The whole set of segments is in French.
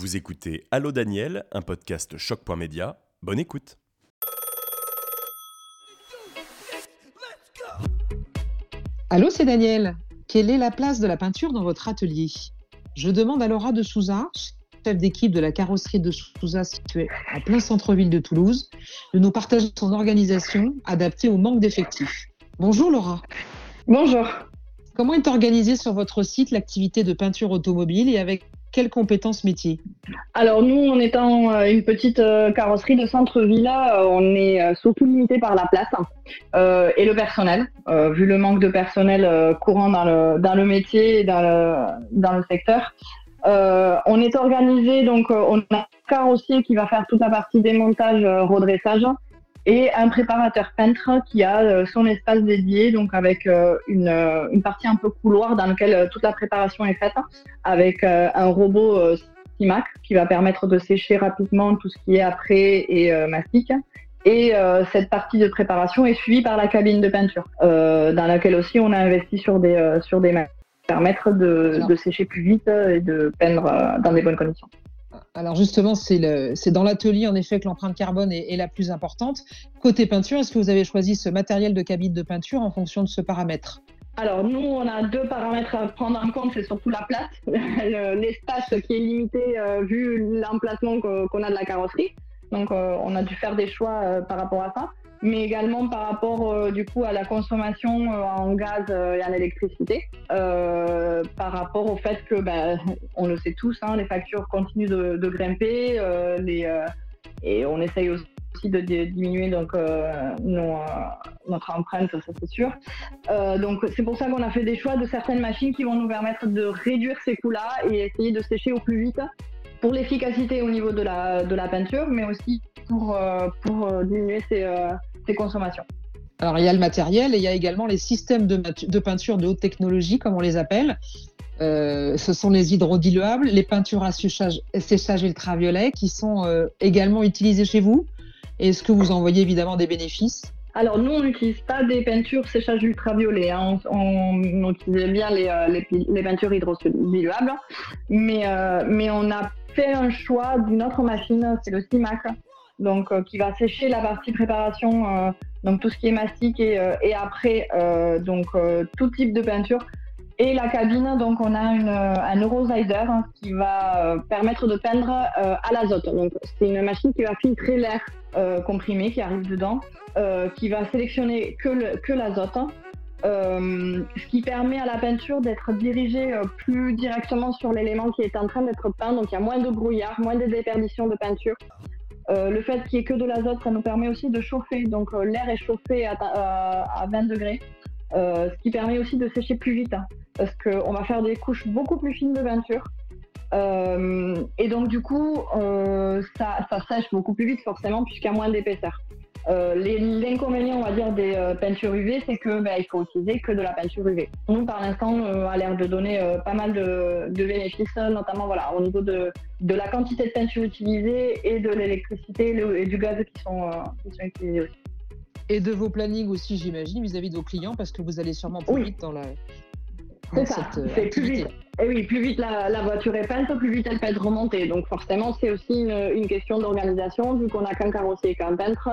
Vous écoutez Allô Daniel, un podcast choc.média. Bonne écoute. Allô, c'est Daniel. Quelle est la place de la peinture dans votre atelier? Je demande à Laura de Souza, chef d'équipe de la carrosserie de Souza située en plein centre-ville de Toulouse, de nous partager son organisation adaptée au manque d'effectifs. Bonjour Laura. Bonjour. Comment est organisée sur votre site l'activité de peinture automobile et avec quelles compétences métiers Alors nous, en étant euh, une petite euh, carrosserie de centre-ville, euh, on est surtout limité par la place et le personnel, vu le manque de personnel courant dans le, dans le métier et dans le, dans le secteur. on est organisé, donc on a un carrossier qui va faire toute la partie démontage, redressage, et un préparateur peintre qui a euh, son espace dédié, donc avec euh, une, euh, une, partie un peu couloir dans laquelle toute la préparation est faite, avec un robot CIMAC qui va permettre de sécher rapidement tout ce qui est après et mastic. Et cette partie de préparation est suivie par la cabine de peinture, dans laquelle aussi on a investi sur des, sur des permettre de, de, sécher plus vite et de peindre dans des bonnes conditions. Alors justement, c'est dans l'atelier en effet que l'empreinte carbone est, la plus importante. Côté peinture, est-ce que vous avez choisi ce matériel de cabine de peinture en fonction de ce paramètre? Alors nous, on a deux paramètres à prendre en compte, c'est surtout la place, l'espace qui est limité euh, vu l'emplacement qu'on a de la carrosserie. Donc euh, on a dû faire des choix euh, par rapport à ça mais également par rapport euh, du coup à la consommation euh, en gaz euh, et en électricité, par rapport au fait que, ben, on le sait tous, hein, les factures continuent de, grimper, et on essaye aussi de diminuer donc notre empreinte, ça c'est sûr. donc c'est pour ça qu'on a fait des choix de certaines machines qui vont nous permettre de réduire ces coûts-là et essayer de sécher au plus vite pour l'efficacité au niveau de la, de la peinture, mais aussi pour, pour diminuer ces, consommation. Alors, il y a le matériel et il y a également les systèmes de, de peinture de haute technologie, comme on les appelle. Euh, ce sont les hydrodiluables, les peintures à séchage, séchage ultraviolet qui sont euh, également utilisées chez vous. Est-ce que vous en voyez évidemment des bénéfices? Alors nous, on n'utilise pas des peintures séchage ultraviolet. Hein. On, on, utilise bien les, euh, les, les peintures hydrodiluables, mais, mais on a fait un choix d'une autre machine, c'est le CIMAC, donc euh, qui va sécher la partie préparation, euh, donc tout ce qui est mastic et, euh, après donc tout type de peinture. Et la cabine, donc on a un Eurosider hein, qui va permettre de peindre à l'azote. Donc c'est une machine qui va filtrer l'air comprimé qui arrive dedans, qui va sélectionner que l'azote. Euh, ce qui permet à la peinture d'être dirigée plus directement sur l'élément qui est en train d'être peint. Donc il y a moins de brouillard, moins de déperdition de peinture. Euh, le fait qu'il n'y ait que de l'azote, ça nous permet aussi de chauffer. Donc euh, l'air est chauffé à, à, 20 degrés, euh, ce qui permet aussi de sécher plus vite, hein, parce qu'on va faire des couches beaucoup plus fines de peinture. et donc du coup, ça, sèche beaucoup plus vite forcément, puisqu'il y a moins d'épaisseur. Euh, l'inconvénient, on va dire, des euh, peintures UV, c'est que ben, il faut utiliser que de la peinture UV. Nous, par l'instant, euh, a l'air de donner pas mal de, bénéfices, notamment voilà, au niveau de, de, la quantité de peinture utilisée et de l'électricité et du gaz qui sont, qui sont utilisés aussi. Et de vos plannings aussi, j'imagine, vis-à-vis de vos clients, parce que vous allez sûrement plus vite dans la. C'est ça, c'est plus vite. Et oui, plus vite la, voiture est peinte, plus vite elle peut être remontée. Donc forcément, c'est aussi une, une question d'organisation, vu qu'on n'a qu'un carrossier et qu'un peintre.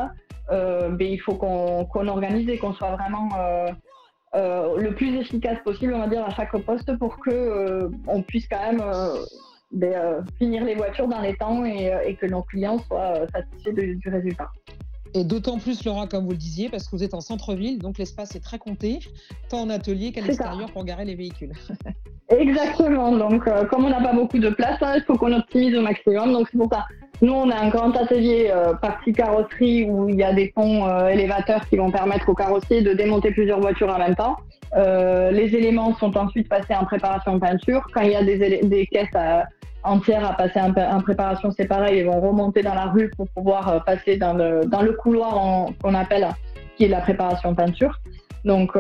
Euh, ben, il faut qu'on organise et qu'on soit vraiment euh, euh, le plus efficace possible, on va dire, à chaque poste pour que on puisse quand même ben, finir les voitures dans les temps et, que nos clients soient satisfaits du résultat. Et d'autant plus, Laura, comme vous le disiez, parce que vous êtes en centre-ville, donc l'espace est très compté, tant en atelier qu'à l'extérieur pour garer les véhicules. Exactement. Donc, comme on n'a pas beaucoup de place, hein, il faut qu'on optimise au maximum. Donc, c'est pour ça. Nous, on a un grand atelier euh, partie carrosserie où il y a des ponts euh, élévateurs qui vont permettre aux carrossiers de démonter plusieurs voitures en même temps. Euh, les éléments sont ensuite passés en préparation peinture. Quand il y a des, caisses entières à passer en, préparation, c'est pareil, ils vont remonter dans la rue pour pouvoir passer dans le, couloir qu'on appelle, qui est la préparation peinture. Donc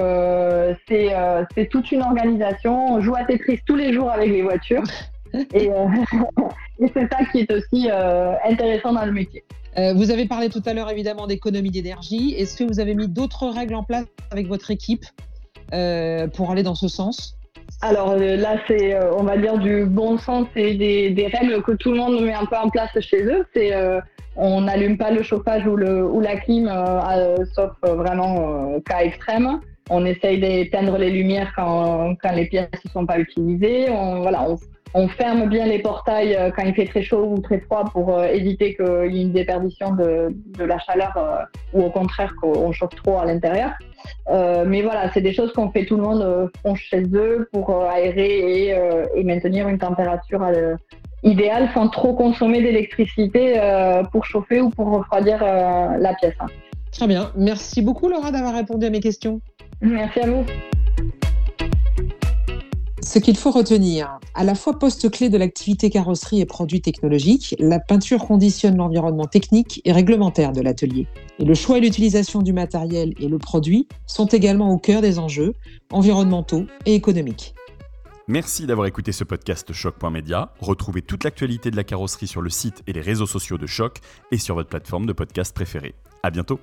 c'est toute une organisation. On joue à Tetris tous les jours avec les voitures. Et, euh, et c'est ça qui est aussi euh, intéressant dans le métier. Euh, vous avez parlé tout à l'heure évidemment d'économie d'énergie. Est-ce que vous avez mis d'autres règles en place avec votre équipe pour aller dans ce sens? Alors là, c'est, on va dire, du bon sens et des, règles que tout le monde met un peu en place chez eux. C'est on n'allume pas le chauffage ou, le, ou la clim, sauf vraiment cas extrême. On essaye d'éteindre les lumières quand, quand les pièces ne sont pas utilisées. On, voilà, on, on ferme bien les portails euh, quand il fait très chaud ou très froid pour euh, éviter qu'il y ait une déperdition de, la chaleur euh, ou au contraire qu'on chauffe trop à l'intérieur. mais voilà, c'est des choses qu'on fait tout le monde font chez eux pour aérer et, maintenir une température idéale sans trop consommer d'électricité pour chauffer ou pour refroidir la pièce. Très bien. Merci beaucoup Laura d'avoir répondu à mes questions. Merci à vous. Ce qu'il faut retenir, à la fois poste clé de l'activité carrosserie et produits technologiques, la peinture conditionne l'environnement technique et réglementaire de l'atelier. Et le choix et l'utilisation du matériel et le produit sont également au cœur des enjeux environnementaux et économiques. Merci d'avoir écouté ce podcast Choc.media. Retrouvez toute l'actualité de la carrosserie sur le site et les réseaux sociaux de Choc et sur votre plateforme de podcast préférée. À bientôt!